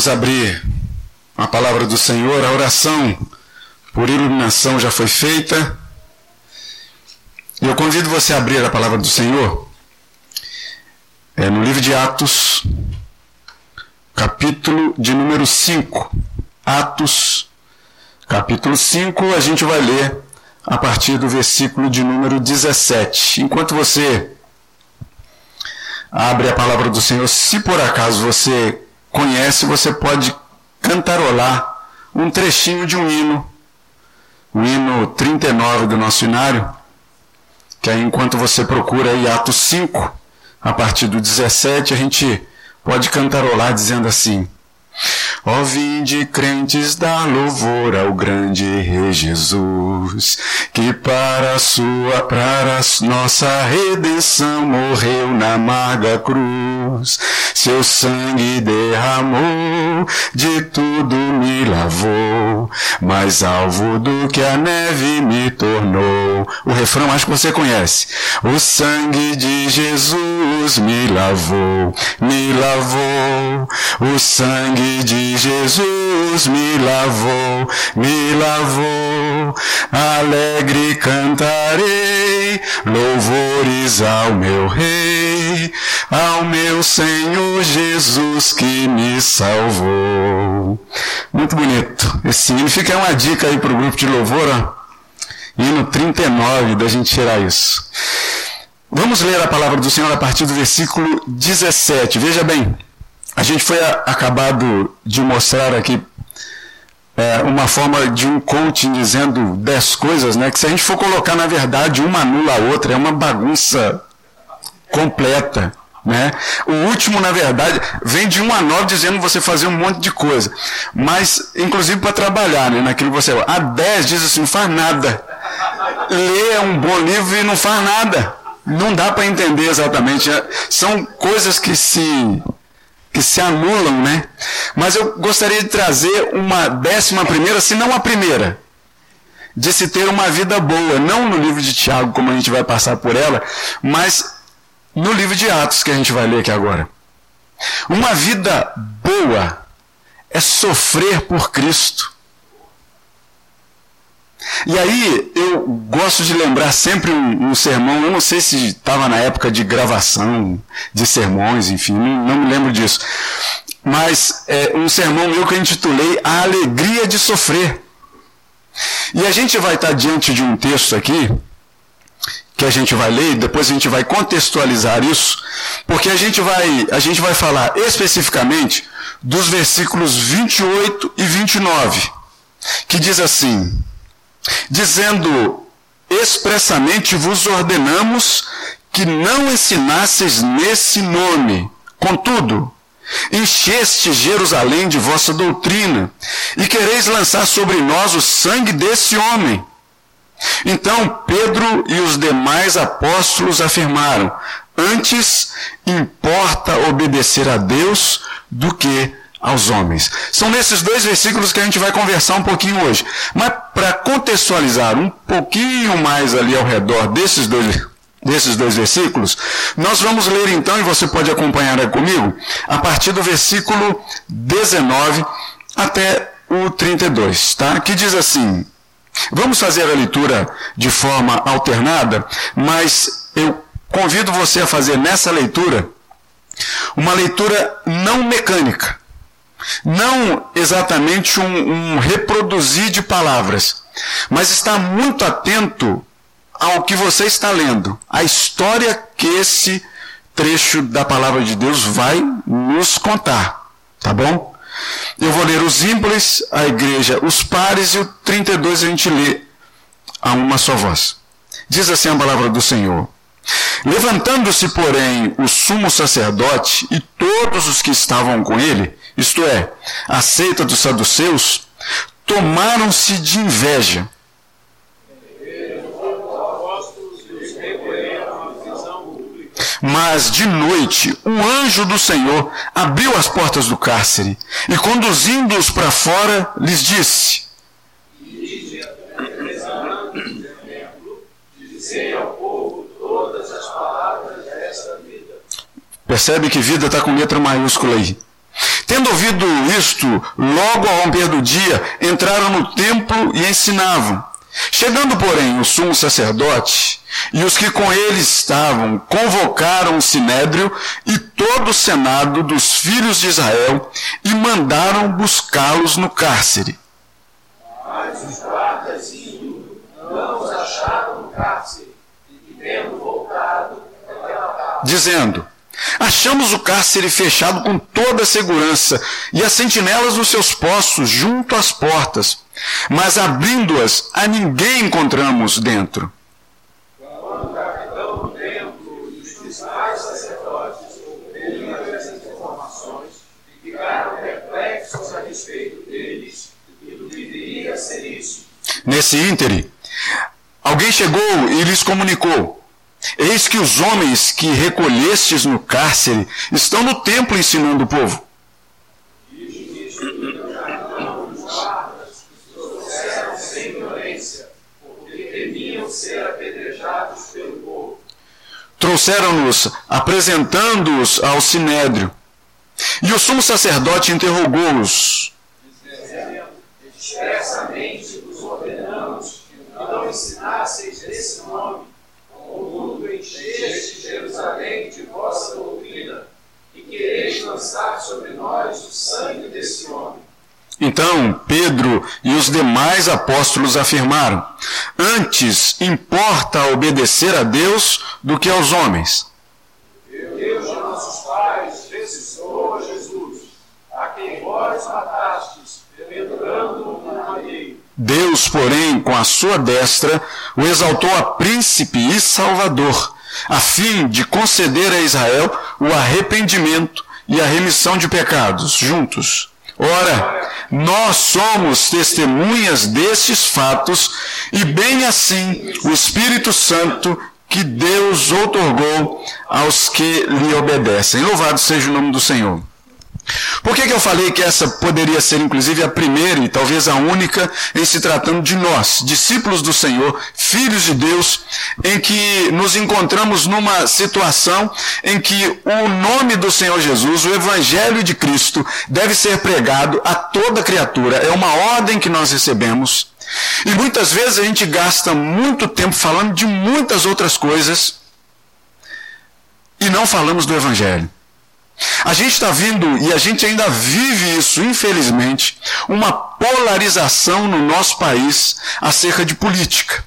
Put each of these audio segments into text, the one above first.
vamos abrir a palavra do Senhor. A oração por iluminação já foi feita. Eu convido você a abrir a palavra do Senhor é, no livro de Atos, capítulo de número 5. Atos, capítulo 5, a gente vai ler a partir do versículo de número 17. Enquanto você abre a palavra do Senhor, se por acaso você conhece, você pode cantarolar um trechinho de um hino, o hino 39 do nosso inário, que aí enquanto você procura aí Atos 5, a partir do 17, a gente pode cantarolar dizendo assim: Ó vinde crentes da louvor ao grande Rei Jesus, que para sua, para nossa redenção morreu na amarga cruz. Seu sangue derramou, de tudo me lavou, mais alvo do que a neve me tornou. O refrão acho que você conhece. O sangue de Jesus me lavou, me lavou. O sangue de Jesus me lavou, me lavou. Alegre cantarei louvores ao meu Rei, ao meu Senhor Jesus que me salvou. Muito bonito. Esse hino fica uma dica aí para o grupo de louvor, ó. Hino 39, da gente tirar isso. Vamos ler a palavra do Senhor a partir do versículo 17. Veja bem. A gente foi a, acabado de mostrar aqui é, uma forma de um coaching dizendo dez coisas, né? Que se a gente for colocar na verdade uma anula a outra, é uma bagunça completa. Né? O último, na verdade, vem de um a nove dizendo você fazer um monte de coisa. Mas, inclusive para trabalhar, né? naquilo que você. A dez diz assim, não faz nada. Lê um bom livro e não faz nada. Não dá para entender exatamente. São coisas que se que se anulam, né? Mas eu gostaria de trazer uma décima primeira, se não a primeira, de se ter uma vida boa, não no livro de Tiago, como a gente vai passar por ela, mas no livro de Atos que a gente vai ler aqui agora. Uma vida boa é sofrer por Cristo. E aí eu gosto de lembrar sempre um, um sermão, eu não sei se estava na época de gravação de sermões, enfim, não, não me lembro disso. Mas é um sermão meu que eu intitulei A Alegria de Sofrer. E a gente vai estar diante de um texto aqui, que a gente vai ler, depois a gente vai contextualizar isso, porque a gente vai, a gente vai falar especificamente dos versículos 28 e 29, que diz assim: dizendo expressamente vos ordenamos que não ensinasseis nesse nome. Contudo, encheste Jerusalém de vossa doutrina e quereis lançar sobre nós o sangue desse homem. Então Pedro e os demais apóstolos afirmaram: Antes importa obedecer a Deus do que aos homens. São nesses dois versículos que a gente vai conversar um pouquinho hoje. Mas para contextualizar um pouquinho mais ali ao redor desses dois, desses dois versículos, nós vamos ler então, e você pode acompanhar comigo, a partir do versículo 19 até o 32, tá? Que diz assim: Vamos fazer a leitura de forma alternada, mas eu convido você a fazer nessa leitura uma leitura não mecânica não exatamente um, um reproduzir de palavras, mas está muito atento ao que você está lendo, a história que esse trecho da palavra de Deus vai nos contar, tá bom? Eu vou ler os ímpares, a igreja, os pares e o 32 a gente lê a uma só voz. Diz assim a palavra do Senhor. Levantando-se, porém, o sumo sacerdote e todos os que estavam com ele, isto é, a seita dos saduceus, tomaram-se de inveja. Mas de noite, um anjo do Senhor abriu as portas do cárcere e, conduzindo-os para fora, lhes disse: Percebe que vida está com letra maiúscula aí. Tendo ouvido isto, logo ao romper do dia, entraram no templo e ensinavam. Chegando, porém, o sumo sacerdote e os que com ele estavam, convocaram o sinédrio e todo o senado dos filhos de Israel e mandaram buscá-los no cárcere. Mas os guardas indo, não os acharam no cárcere, e tendo voltado, dizendo: Achamos o cárcere fechado com toda a segurança e as sentinelas nos seus postos junto às portas, mas abrindo-as a ninguém encontramos dentro. Nesse íntere, alguém chegou e lhes comunicou Eis que os homens que recolhestes no cárcere estão no templo ensinando o povo. Trouxeram-nos, apresentando-os ao sinédrio. E o sumo sacerdote interrogou-os. Expressamente vos ordenamos que não ensinasseis esse nome encheste Jerusalém de vossa doutrina e quereis lançar sobre nós o sangue desse homem. Então Pedro e os demais apóstolos afirmaram: Antes importa obedecer a Deus do que aos homens. Deus de nossos pais ressuscitou Jesus, a quem vós madeiro. Deus, porém, com a sua destra, o exaltou a príncipe e salvador a fim de conceder a Israel o arrependimento e a remissão de pecados juntos. Ora, nós somos testemunhas destes fatos, e bem assim o Espírito Santo que Deus outorgou aos que lhe obedecem. Louvado seja o nome do Senhor. Por que, que eu falei que essa poderia ser, inclusive, a primeira e talvez a única em se tratando de nós, discípulos do Senhor, filhos de Deus, em que nos encontramos numa situação em que o nome do Senhor Jesus, o Evangelho de Cristo, deve ser pregado a toda criatura. É uma ordem que nós recebemos. E muitas vezes a gente gasta muito tempo falando de muitas outras coisas e não falamos do Evangelho. A gente está vindo, e a gente ainda vive isso, infelizmente, uma polarização no nosso país acerca de política.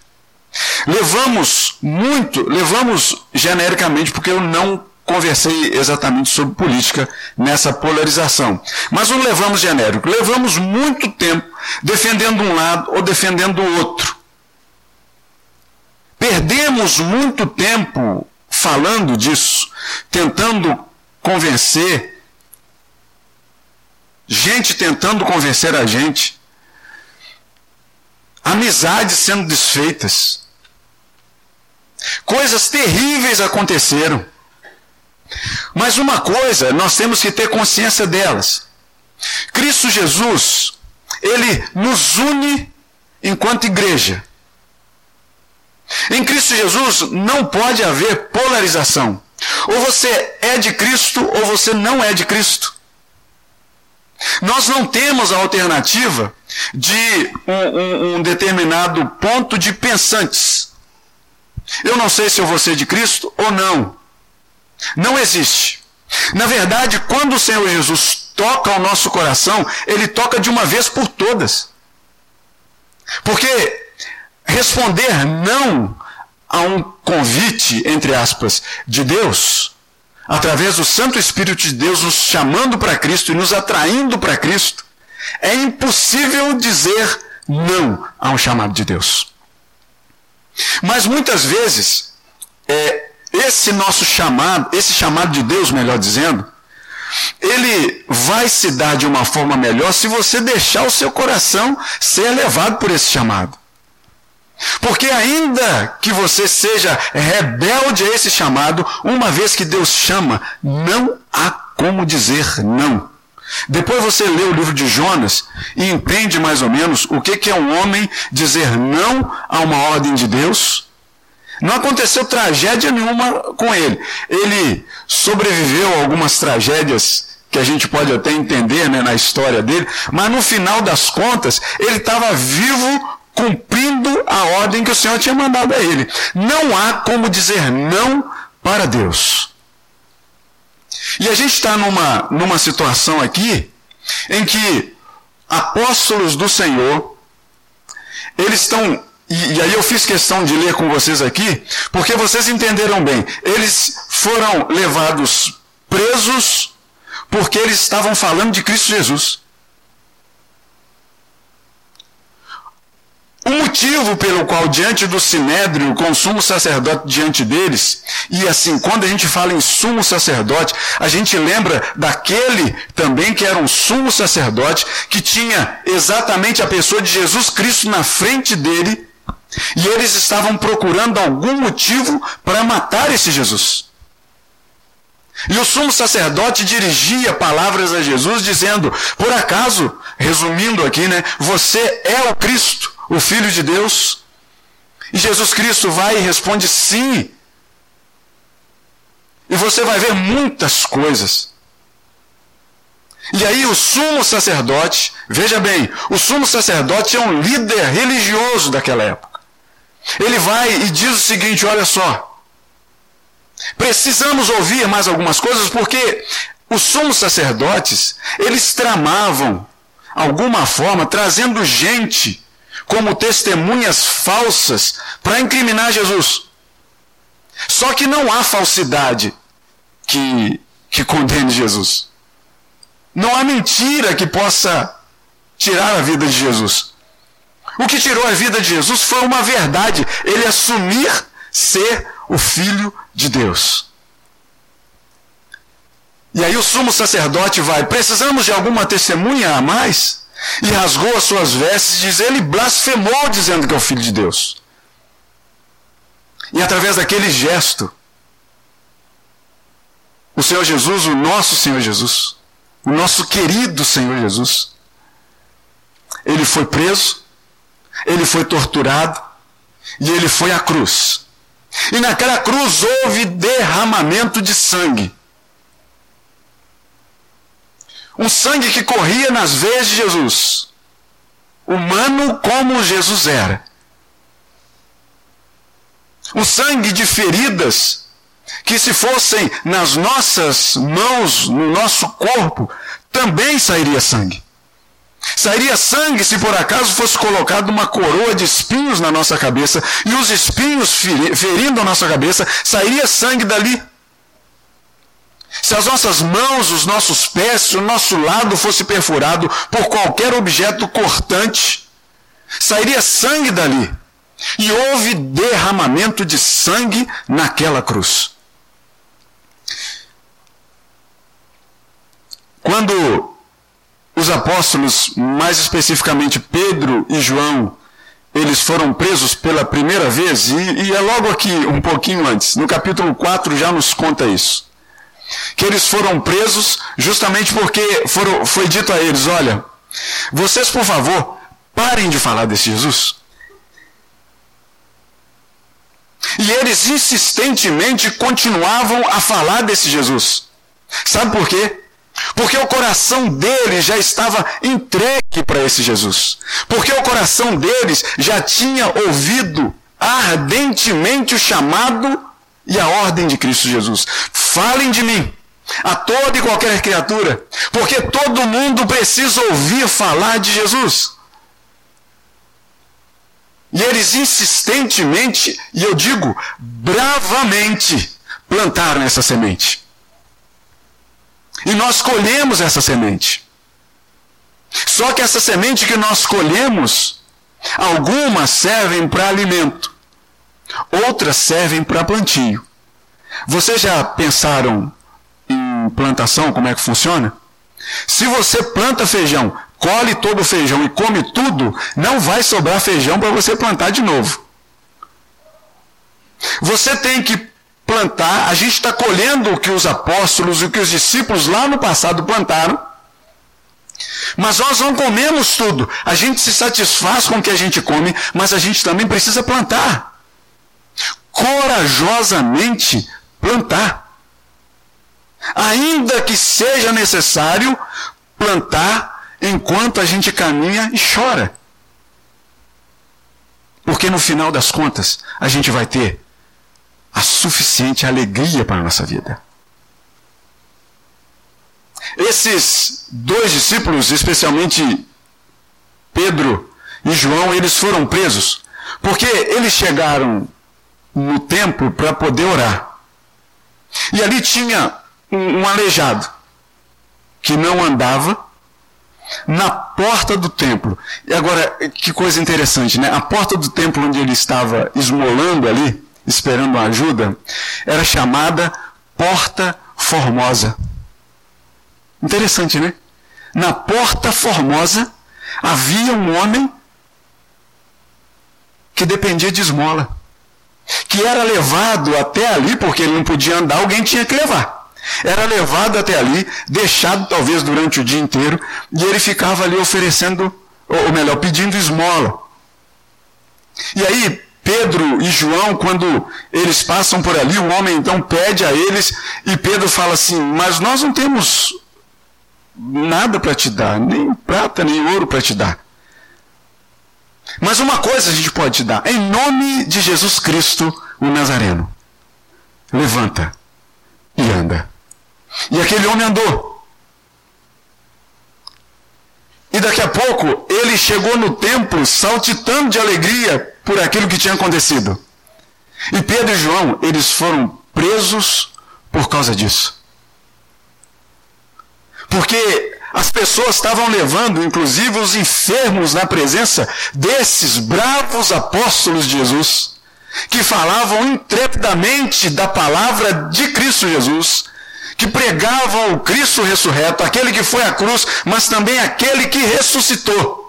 Levamos muito, levamos genericamente, porque eu não conversei exatamente sobre política nessa polarização. Mas não levamos genérico, levamos muito tempo defendendo um lado ou defendendo o outro. Perdemos muito tempo falando disso, tentando convencer, gente tentando convencer a gente, amizades sendo desfeitas, coisas terríveis aconteceram. Mas uma coisa, nós temos que ter consciência delas. Cristo Jesus, ele nos une enquanto igreja. Em Cristo Jesus não pode haver polarização. Ou você é de Cristo ou você não é de Cristo. Nós não temos a alternativa de um, um, um determinado ponto de pensantes. Eu não sei se eu vou ser de Cristo ou não. Não existe. Na verdade, quando o Senhor Jesus toca o nosso coração, ele toca de uma vez por todas. Porque responder não a um convite, entre aspas, de Deus, através do Santo Espírito de Deus nos chamando para Cristo e nos atraindo para Cristo, é impossível dizer não a um chamado de Deus. Mas muitas vezes, é, esse nosso chamado, esse chamado de Deus, melhor dizendo, ele vai se dar de uma forma melhor se você deixar o seu coração ser levado por esse chamado. Porque ainda que você seja rebelde a esse chamado, uma vez que Deus chama, não há como dizer não. Depois você lê o livro de Jonas e entende mais ou menos o que é um homem dizer não a uma ordem de Deus. Não aconteceu tragédia nenhuma com ele. Ele sobreviveu a algumas tragédias que a gente pode até entender né, na história dele, mas no final das contas, ele estava vivo cumprindo a ordem que o Senhor tinha mandado a ele. Não há como dizer não para Deus. E a gente está numa, numa situação aqui em que apóstolos do Senhor, eles estão. E, e aí eu fiz questão de ler com vocês aqui, porque vocês entenderam bem. Eles foram levados presos porque eles estavam falando de Cristo Jesus. O motivo pelo qual, diante do sinédrio, com o sumo sacerdote diante deles, e assim, quando a gente fala em sumo sacerdote, a gente lembra daquele também que era um sumo sacerdote, que tinha exatamente a pessoa de Jesus Cristo na frente dele, e eles estavam procurando algum motivo para matar esse Jesus. E o sumo sacerdote dirigia palavras a Jesus, dizendo: Por acaso, resumindo aqui, né, você é o Cristo o Filho de Deus? E Jesus Cristo vai e responde sim. E você vai ver muitas coisas. E aí o sumo sacerdote, veja bem, o sumo sacerdote é um líder religioso daquela época. Ele vai e diz o seguinte: olha só. Precisamos ouvir mais algumas coisas porque os sumos sacerdotes, eles tramavam alguma forma trazendo gente como testemunhas falsas para incriminar Jesus. Só que não há falsidade que, que condene Jesus. Não há mentira que possa tirar a vida de Jesus. O que tirou a vida de Jesus foi uma verdade, ele assumir ser o Filho de Deus. E aí o sumo sacerdote vai: precisamos de alguma testemunha a mais? E rasgou as suas vestes, diz ele blasfemou dizendo que é o filho de Deus. E através daquele gesto, o Senhor Jesus, o nosso Senhor Jesus, o nosso querido Senhor Jesus, ele foi preso, ele foi torturado e ele foi à cruz. E naquela cruz houve derramamento de sangue. Um sangue que corria nas veias de Jesus. Humano como Jesus era. Um sangue de feridas que, se fossem nas nossas mãos, no nosso corpo, também sairia sangue. Sairia sangue se por acaso fosse colocado uma coroa de espinhos na nossa cabeça e os espinhos ferindo a nossa cabeça, sairia sangue dali. Se as nossas mãos, os nossos pés, se o nosso lado fosse perfurado por qualquer objeto cortante, sairia sangue dali. E houve derramamento de sangue naquela cruz. Quando os apóstolos, mais especificamente Pedro e João, eles foram presos pela primeira vez, e, e é logo aqui, um pouquinho antes, no capítulo 4 já nos conta isso que eles foram presos justamente porque foram, foi dito a eles: olha, vocês por favor, parem de falar desse Jesus. E eles insistentemente continuavam a falar desse Jesus. Sabe por quê? Porque o coração deles já estava entregue para esse Jesus. Porque o coração deles já tinha ouvido ardentemente o chamado e a ordem de Cristo Jesus. Falem de mim a toda e qualquer criatura, porque todo mundo precisa ouvir falar de Jesus. E eles insistentemente, e eu digo bravamente, plantaram essa semente. E nós colhemos essa semente. Só que essa semente que nós colhemos, algumas servem para alimento, outras servem para plantio. Vocês já pensaram em plantação, como é que funciona? Se você planta feijão, colhe todo o feijão e come tudo, não vai sobrar feijão para você plantar de novo. Você tem que plantar, a gente está colhendo o que os apóstolos e o que os discípulos lá no passado plantaram. Mas nós não comemos tudo. A gente se satisfaz com o que a gente come, mas a gente também precisa plantar. Corajosamente plantar. Ainda que seja necessário plantar enquanto a gente caminha e chora. Porque no final das contas, a gente vai ter a suficiente alegria para a nossa vida. Esses dois discípulos, especialmente Pedro e João, eles foram presos porque eles chegaram no templo para poder orar. E ali tinha um, um aleijado que não andava na porta do templo. E agora, que coisa interessante, né? A porta do templo onde ele estava esmolando ali, esperando ajuda, era chamada Porta Formosa. Interessante, né? Na Porta Formosa havia um homem que dependia de esmola, que era levado até ali, porque ele não podia andar, alguém tinha que levar. Era levado até ali, deixado talvez durante o dia inteiro, e ele ficava ali oferecendo, ou melhor, pedindo esmola. E aí, Pedro e João, quando eles passam por ali, o homem então pede a eles, e Pedro fala assim: Mas nós não temos nada para te dar, nem prata, nem ouro para te dar. Mas uma coisa a gente pode te dar, em nome de Jesus Cristo, o Nazareno. Levanta e anda. E aquele homem andou. E daqui a pouco ele chegou no templo saltitando de alegria por aquilo que tinha acontecido. E Pedro e João, eles foram presos por causa disso. Porque as pessoas estavam levando, inclusive, os enfermos na presença desses bravos apóstolos de Jesus, que falavam intrepidamente da palavra de Cristo Jesus, que pregavam o Cristo ressurreto, aquele que foi à cruz, mas também aquele que ressuscitou.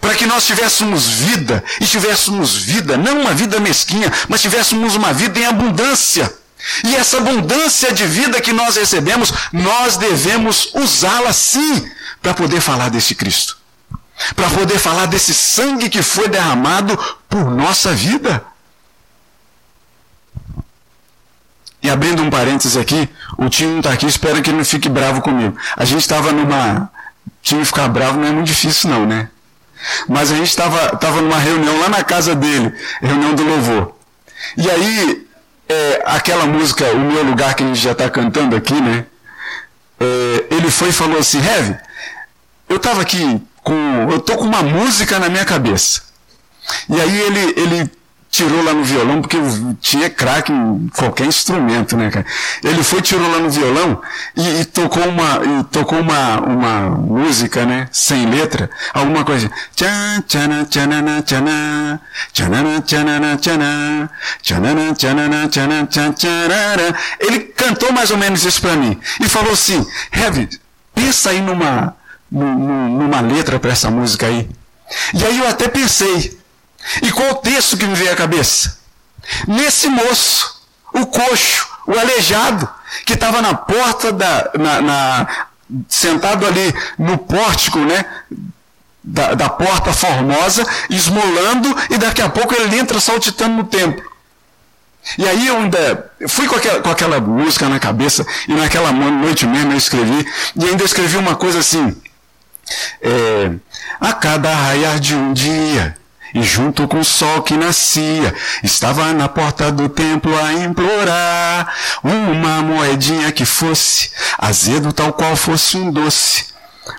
Para que nós tivéssemos vida, e tivéssemos vida, não uma vida mesquinha, mas tivéssemos uma vida em abundância. E essa abundância de vida que nós recebemos, nós devemos usá-la sim para poder falar desse Cristo. Para poder falar desse sangue que foi derramado por nossa vida. E abrindo um parênteses aqui, o time não está aqui, espero que ele não fique bravo comigo. A gente estava numa. O time ficar bravo não é muito difícil, não, né? Mas a gente estava tava numa reunião lá na casa dele, reunião do louvor. E aí, é, aquela música, O Meu Lugar, que a gente já está cantando aqui, né? É, ele foi e falou assim: Heavy, eu estava aqui com. Eu tô com uma música na minha cabeça. E aí ele, ele tirou lá no violão, porque tinha craque em qualquer instrumento, né, cara? Ele foi, tirou lá no violão e, e tocou, uma, e tocou uma, uma música, né, sem letra, alguma coisa. Ele cantou mais ou menos isso para mim e falou assim, Heavy, pensa aí numa, numa letra para essa música aí. E aí eu até pensei, e qual o texto que me veio à cabeça? Nesse moço, o coxo, o aleijado, que estava na porta da. Na, na, sentado ali no pórtico, né? Da, da, porta formosa, esmolando, e daqui a pouco ele entra saltitando no templo. E aí eu ainda fui com aquela, com aquela música na cabeça, e naquela noite mesmo eu escrevi, e ainda escrevi uma coisa assim. É, a cada raiar de um dia, e junto com o sol que nascia, estava na porta do templo a implorar uma moedinha que fosse azedo tal qual fosse um doce.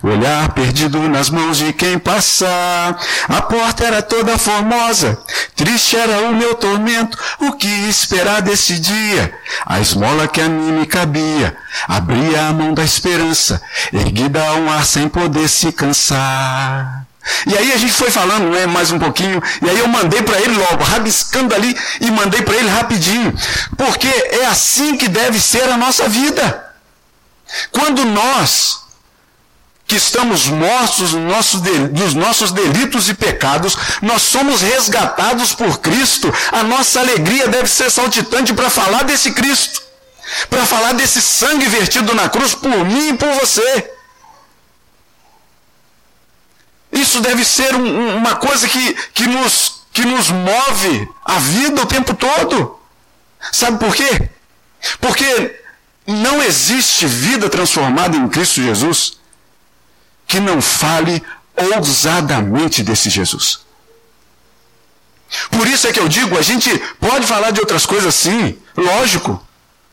Olhar perdido nas mãos de quem passar. A porta era toda formosa, triste era o meu tormento. O que esperar desse dia? A esmola que a mim me cabia, abria a mão da esperança, erguida a um ar sem poder se cansar. E aí a gente foi falando né, mais um pouquinho, e aí eu mandei para ele logo, rabiscando ali, e mandei para ele rapidinho. Porque é assim que deve ser a nossa vida. Quando nós, que estamos mortos dos nossos delitos e pecados, nós somos resgatados por Cristo, a nossa alegria deve ser saltitante para falar desse Cristo, para falar desse sangue vertido na cruz por mim e por você. Isso deve ser um, uma coisa que, que, nos, que nos move a vida o tempo todo. Sabe por quê? Porque não existe vida transformada em Cristo Jesus que não fale ousadamente desse Jesus. Por isso é que eu digo, a gente pode falar de outras coisas sim, lógico.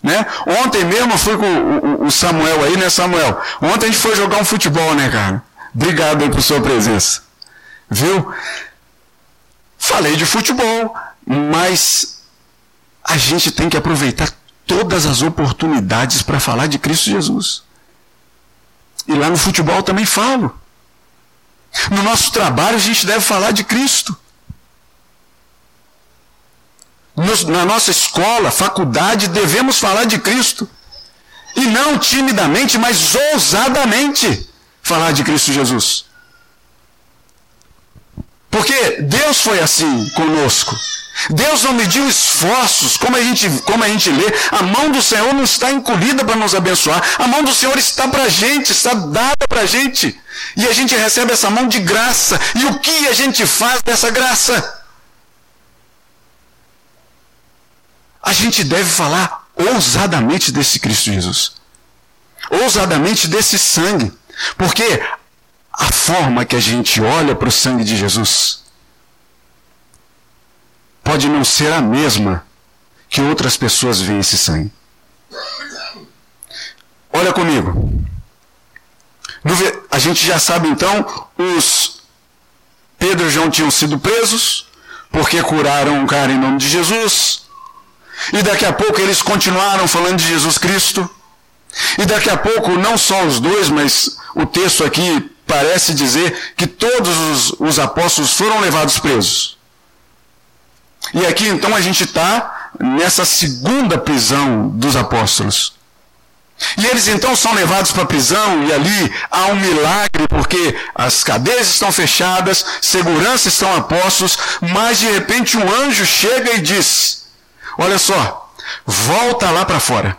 Né? Ontem mesmo eu fui com o Samuel aí, né, Samuel? Ontem a gente foi jogar um futebol, né, cara? Obrigado aí por sua presença. Viu? Falei de futebol, mas a gente tem que aproveitar todas as oportunidades para falar de Cristo Jesus. E lá no futebol também falo. No nosso trabalho a gente deve falar de Cristo. Nos, na nossa escola, faculdade, devemos falar de Cristo. E não timidamente, mas ousadamente falar de Cristo Jesus. Porque Deus foi assim conosco. Deus não mediu esforços, como a gente, como a gente lê. A mão do Senhor não está encolhida para nos abençoar. A mão do Senhor está para a gente, está dada para a gente. E a gente recebe essa mão de graça. E o que a gente faz dessa graça? A gente deve falar ousadamente desse Cristo Jesus. Ousadamente desse sangue. Porque a forma que a gente olha para o sangue de Jesus pode não ser a mesma que outras pessoas veem esse sangue. Olha comigo. A gente já sabe então, os Pedro e João tinham sido presos porque curaram um cara em nome de Jesus. E daqui a pouco eles continuaram falando de Jesus Cristo. E daqui a pouco, não só os dois, mas o texto aqui parece dizer que todos os, os apóstolos foram levados presos. E aqui então a gente está nessa segunda prisão dos apóstolos. E eles então são levados para a prisão e ali há um milagre porque as cadeias estão fechadas, segurança estão a postos, mas de repente um anjo chega e diz: Olha só, volta lá para fora.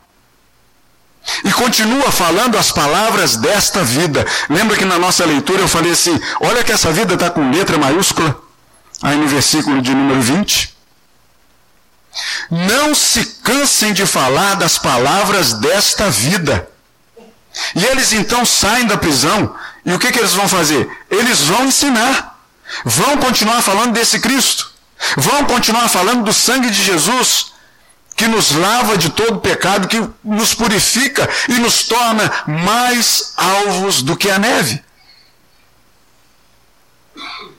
E continua falando as palavras desta vida. Lembra que na nossa leitura eu falei assim: olha que essa vida está com letra maiúscula, aí no versículo de número 20. Não se cansem de falar das palavras desta vida. E eles então saem da prisão, e o que, que eles vão fazer? Eles vão ensinar, vão continuar falando desse Cristo, vão continuar falando do sangue de Jesus, que nos lava de todo pecado, que nos purifica e nos torna mais alvos do que a neve.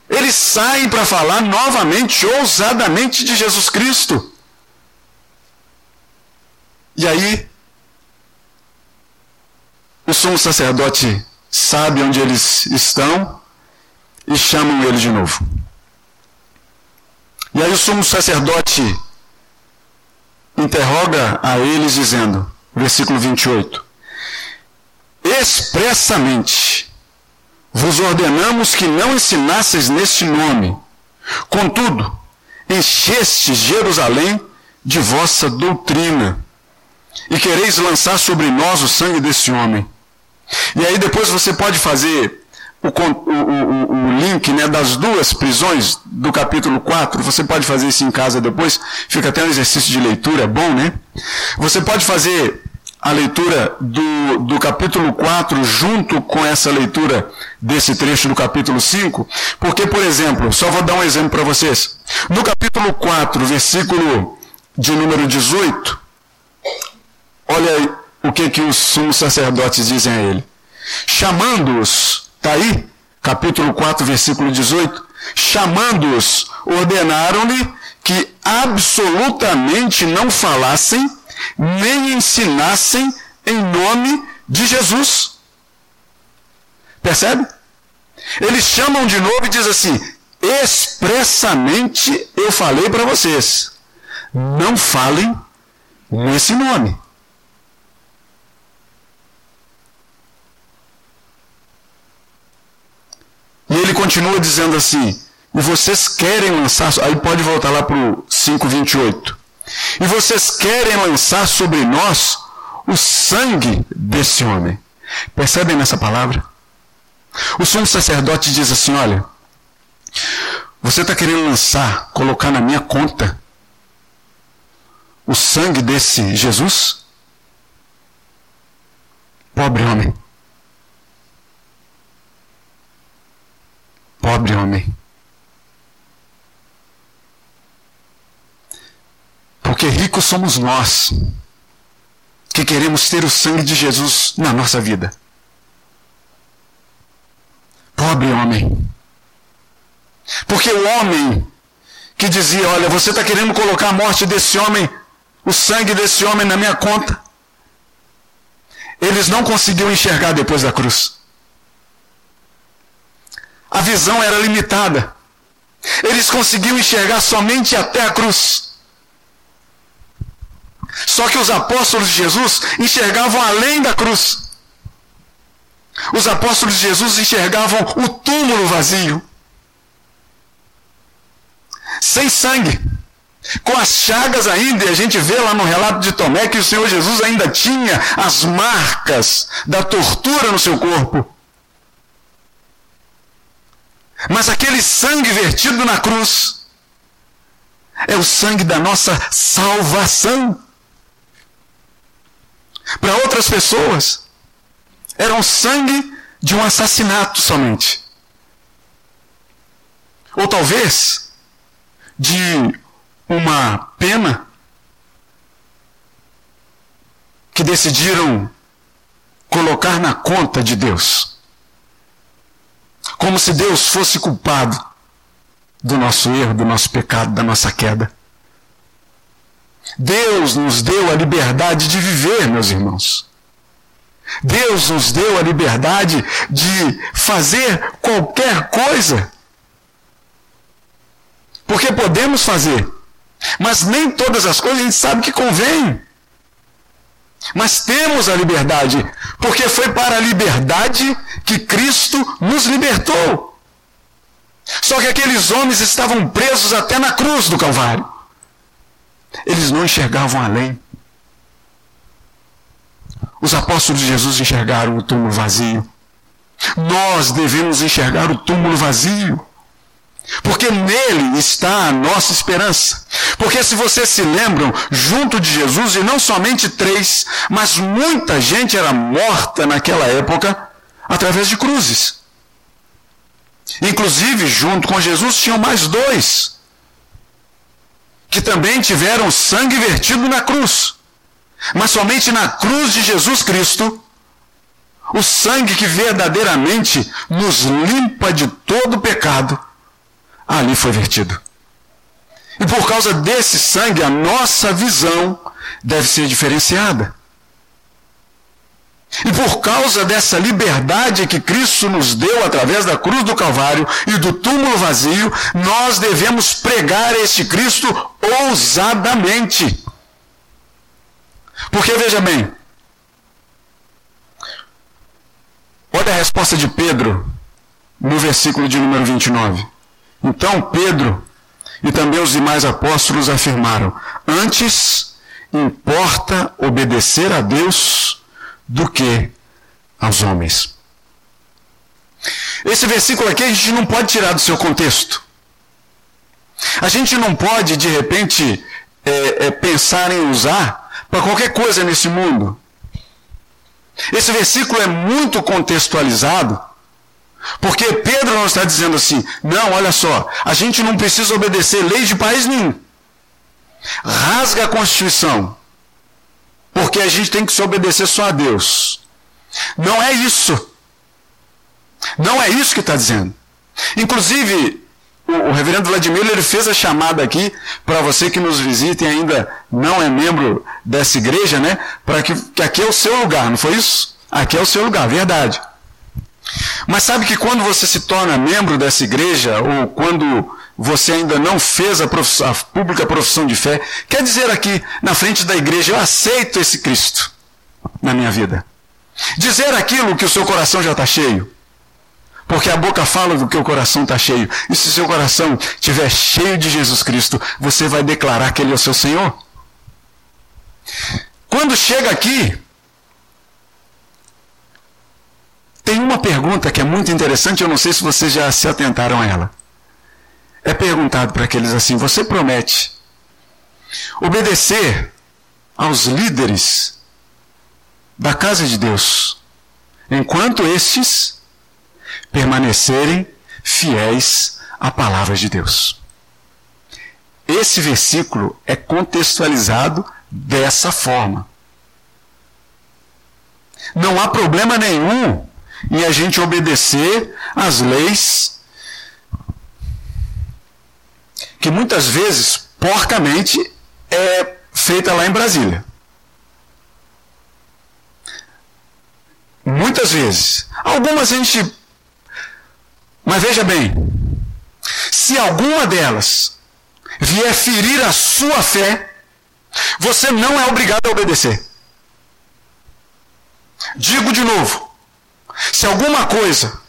Eles saem para falar novamente, ousadamente de Jesus Cristo. E aí, o sumo sacerdote sabe onde eles estão e chamam ele de novo. E aí o sumo sacerdote interroga a eles dizendo, versículo 28, expressamente vos ordenamos que não ensinasseis neste nome, contudo, enchestes Jerusalém de vossa doutrina e quereis lançar sobre nós o sangue desse homem. E aí depois você pode fazer o, o, o, link né, das duas prisões do capítulo 4, você pode fazer isso em casa depois, fica até um exercício de leitura bom, né? Você pode fazer a leitura do, do capítulo 4 junto com essa leitura desse trecho do capítulo 5, porque, por exemplo, só vou dar um exemplo para vocês. No capítulo 4, versículo de número 18, Olha o que, que os sumos sacerdotes dizem a ele. Chamando-os, está aí, capítulo 4, versículo 18. Chamando-os, ordenaram-lhe que absolutamente não falassem, nem ensinassem em nome de Jesus. Percebe? Eles chamam de novo e diz assim: expressamente eu falei para vocês, não falem nesse nome. E ele continua dizendo assim: e vocês querem lançar, aí pode voltar lá para o 5,28. E vocês querem lançar sobre nós o sangue desse homem. Percebem nessa palavra? O sumo sacerdote diz assim: olha, você está querendo lançar, colocar na minha conta o sangue desse Jesus? Pobre homem. Pobre homem. Porque ricos somos nós que queremos ter o sangue de Jesus na nossa vida. Pobre homem. Porque o homem que dizia: Olha, você está querendo colocar a morte desse homem, o sangue desse homem na minha conta. Eles não conseguiam enxergar depois da cruz. A visão era limitada. Eles conseguiam enxergar somente até a cruz. Só que os apóstolos de Jesus enxergavam além da cruz. Os apóstolos de Jesus enxergavam o túmulo vazio. Sem sangue. Com as chagas ainda, e a gente vê lá no relato de Tomé que o Senhor Jesus ainda tinha as marcas da tortura no seu corpo. Mas aquele sangue vertido na cruz é o sangue da nossa salvação. Para outras pessoas, era o sangue de um assassinato somente. Ou talvez de uma pena que decidiram colocar na conta de Deus. Como se Deus fosse culpado do nosso erro, do nosso pecado, da nossa queda. Deus nos deu a liberdade de viver, meus irmãos. Deus nos deu a liberdade de fazer qualquer coisa. Porque podemos fazer. Mas nem todas as coisas a gente sabe que convém. Mas temos a liberdade, porque foi para a liberdade que Cristo nos libertou. Só que aqueles homens estavam presos até na cruz do Calvário. Eles não enxergavam além. Os apóstolos de Jesus enxergaram o túmulo vazio. Nós devemos enxergar o túmulo vazio. Porque nele está a nossa esperança. Porque se vocês se lembram, junto de Jesus, e não somente três, mas muita gente era morta naquela época através de cruzes. Inclusive, junto com Jesus, tinham mais dois que também tiveram sangue vertido na cruz. Mas somente na cruz de Jesus Cristo, o sangue que verdadeiramente nos limpa de todo pecado, ali foi vertido. E por causa desse sangue, a nossa visão deve ser diferenciada. E por causa dessa liberdade que Cristo nos deu através da cruz do Calvário e do túmulo vazio, nós devemos pregar este Cristo ousadamente. Porque veja bem, olha a resposta de Pedro no versículo de número 29. Então Pedro e também os demais apóstolos afirmaram: Antes importa obedecer a Deus do que aos homens. Esse versículo aqui a gente não pode tirar do seu contexto. A gente não pode, de repente, é, é, pensar em usar para qualquer coisa nesse mundo. Esse versículo é muito contextualizado, porque Pedro não está dizendo assim: não, olha só, a gente não precisa obedecer leis de país nenhum. Rasga a Constituição, porque a gente tem que se obedecer só a Deus. Não é isso. Não é isso que está dizendo. Inclusive, o, reverendo Vladimir ele fez a chamada aqui para você que nos visita e ainda não é membro dessa igreja, né? Para que, que aqui é o seu lugar, não foi isso? Aqui é o seu lugar, verdade. Mas sabe que quando você se torna membro dessa igreja, ou quando você ainda não fez a, a, pública profissão de fé, quer dizer aqui na frente da igreja, eu aceito esse Cristo na minha vida. Dizer aquilo que o seu coração já está cheio. Porque a boca fala do que o coração está cheio. E se seu coração estiver cheio de Jesus Cristo, você vai declarar que Ele é o seu Senhor. Quando chega aqui, tem uma pergunta que é muito interessante, eu não sei se vocês já se atentaram a ela é perguntado para aqueles assim: você promete obedecer aos líderes da casa de Deus enquanto estes permanecerem fiéis à palavra de Deus. Esse versículo é contextualizado dessa forma. Não há problema nenhum em a gente obedecer às leis que muitas vezes, porcamente, é feita lá em Brasília. Muitas vezes. Algumas a gente. Mas veja bem: se alguma delas vier ferir a sua fé, você não é obrigado a obedecer. Digo de novo: se alguma coisa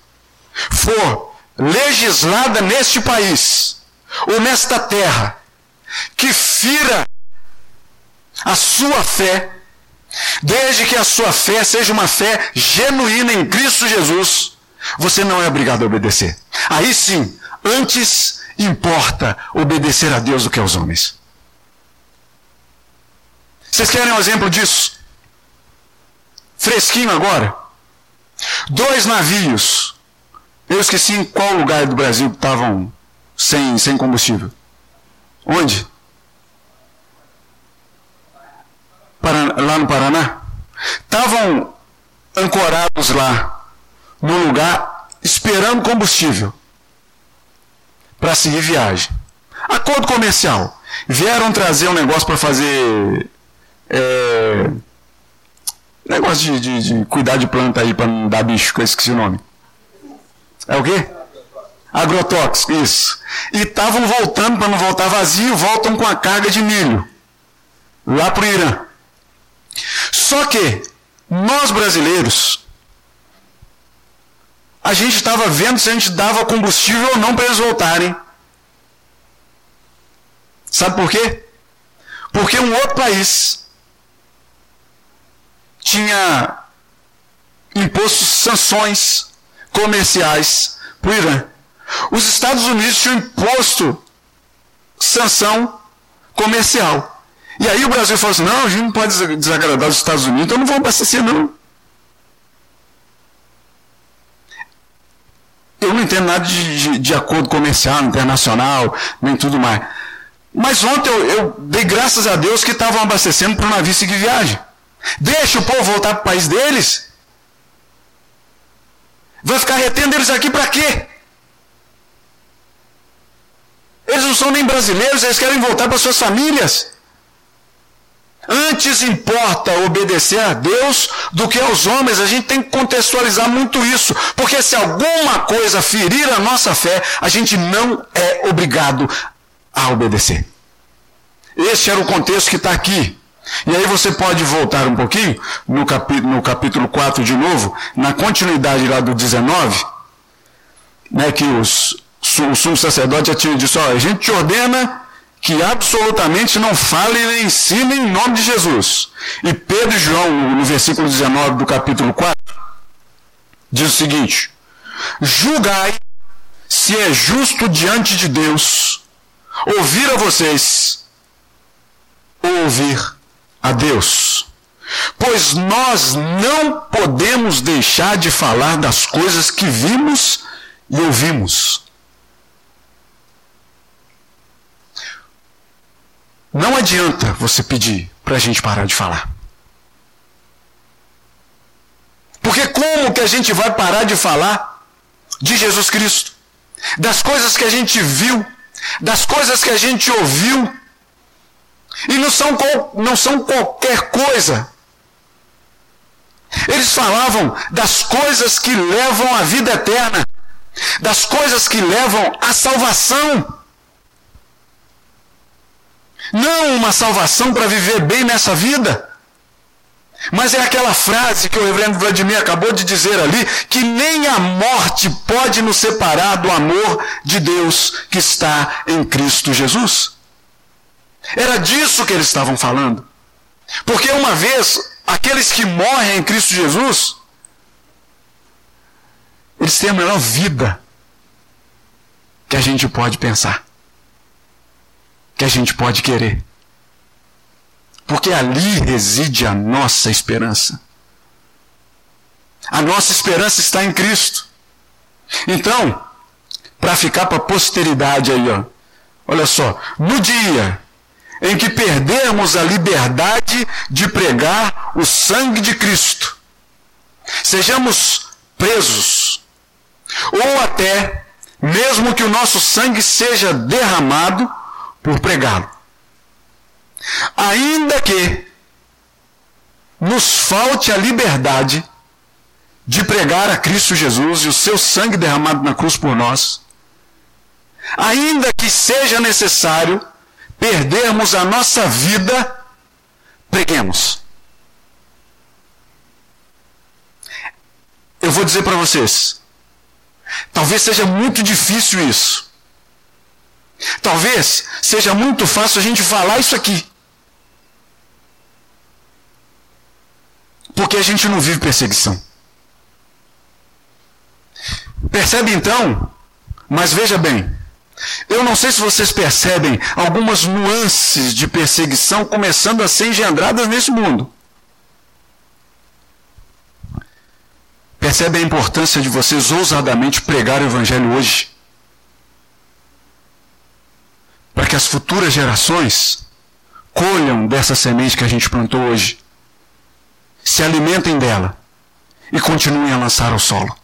for legislada neste país ou nesta terra que fira a sua fé, Desde que a sua fé seja uma fé genuína em Cristo Jesus, você não é obrigado a obedecer. Aí sim, antes importa obedecer a Deus do que aos homens. Vocês querem um exemplo disso? Fresquinho agora. Dois navios. Eu esqueci em qual lugar do Brasil estavam sem, sem combustível. Onde? lá no Paraná, estavam ancorados lá, no lugar, esperando combustível para seguir viagem. Acordo comercial. Vieram trazer um negócio para fazer. É, negócio de, de, de, cuidar de planta aí para não dar bicho, que eu esqueci o nome. É o quê? Agrotóxico, isso. E estavam voltando, para não voltar vazio, voltam com a carga de milho. Lá para o Irã. Só que nós brasileiros, a gente estava vendo se a gente dava combustível ou não para eles voltarem. Sabe por quê? Porque um outro país tinha imposto sanções comerciais para o Irã. Os Estados Unidos tinham imposto sanção comercial. E aí o Brasil falou assim: não, a gente não pode desagradar os Estados Unidos, então não vou abastecer, não. Eu não entendo nada de, de, de, acordo comercial, internacional, nem tudo mais. Mas ontem eu, eu dei graças a Deus que estavam abastecendo para o navio seguir viagem. Deixa o povo voltar para o país deles. Vai ficar retendo eles aqui para quê? Eles não são nem brasileiros, eles querem voltar para suas famílias. Antes importa obedecer a Deus do que aos homens. A gente tem que contextualizar muito isso. Porque se alguma coisa ferir a nossa fé, a gente não é obrigado a obedecer. Esse era o contexto que está aqui. E aí você pode voltar um pouquinho no capítulo, no capítulo 4 de novo, na continuidade lá do 19, né, que os, o sumo sacerdote já tinha a gente te ordena que absolutamente não fale nem ensine em nome de Jesus. E Pedro e João, no versículo 19 do capítulo 4, diz o seguinte: Julgai se é justo diante de Deus ouvir a vocês ou ouvir a Deus. Pois nós não podemos deixar de falar das coisas que vimos e ouvimos. Não adianta você pedir para a gente parar de falar. Porque como que a gente vai parar de falar de Jesus Cristo? Das coisas que a gente viu, das coisas que a gente ouviu. E não são, não são qualquer coisa. Eles falavam das coisas que levam à vida eterna, das coisas que levam à salvação. Não uma salvação para viver bem nessa vida. Mas é aquela frase que o reverendo Vladimir acabou de dizer ali, que nem a morte pode nos separar do amor de Deus que está em Cristo Jesus. Era disso que eles estavam falando. Porque uma vez, aqueles que morrem em Cristo Jesus, eles têm a melhor vida que a gente pode pensar que a gente pode querer. Porque ali reside a nossa esperança. A nossa esperança está em Cristo. Então, para ficar para a posteridade aí, ó. Olha só, no dia em que perdermos a liberdade de pregar o sangue de Cristo, sejamos presos, ou até mesmo que o nosso sangue seja derramado por pregá-lo. Ainda que nos falte a liberdade de pregar a Cristo Jesus e o seu sangue derramado na cruz por nós, ainda que seja necessário perdermos a nossa vida, preguemos. Eu vou dizer para vocês, talvez seja muito difícil isso. Talvez seja muito fácil a gente falar isso aqui. Porque a gente não vive perseguição. Percebe então? Mas veja bem, eu não sei se vocês percebem algumas nuances de perseguição começando a ser engendradas nesse mundo. Percebe a importância de vocês ousadamente pregar o Evangelho hoje? Para que as futuras gerações colham dessa semente que a gente plantou hoje, se alimentem dela e continuem a lançar ao solo.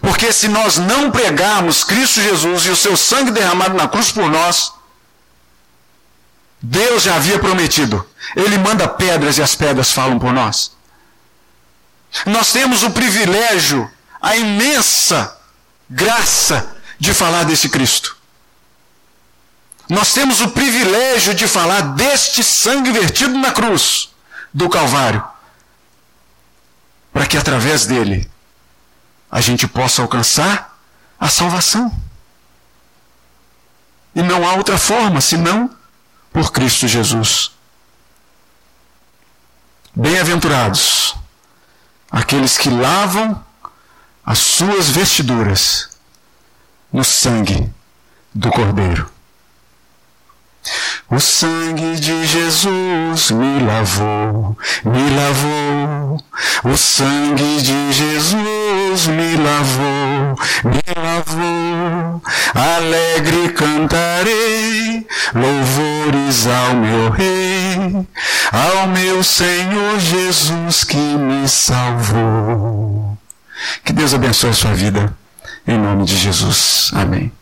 Porque se nós não pregarmos Cristo Jesus e o seu sangue derramado na cruz por nós, Deus já havia prometido. Ele manda pedras e as pedras falam por nós. Nós temos o privilégio, a imensa graça de falar desse Cristo. Nós temos o privilégio de falar deste sangue vertido na cruz do Calvário, para que através dele a gente possa alcançar a salvação. E não há outra forma senão por Cristo Jesus. Bem-aventurados aqueles que lavam as suas vestiduras no sangue do Cordeiro. O sangue de Jesus me lavou, me lavou. O sangue de Jesus me lavou, me lavou. Alegre cantarei louvores ao meu Rei, ao meu Senhor Jesus que me salvou. Que Deus abençoe a sua vida. Em nome de Jesus. Amém.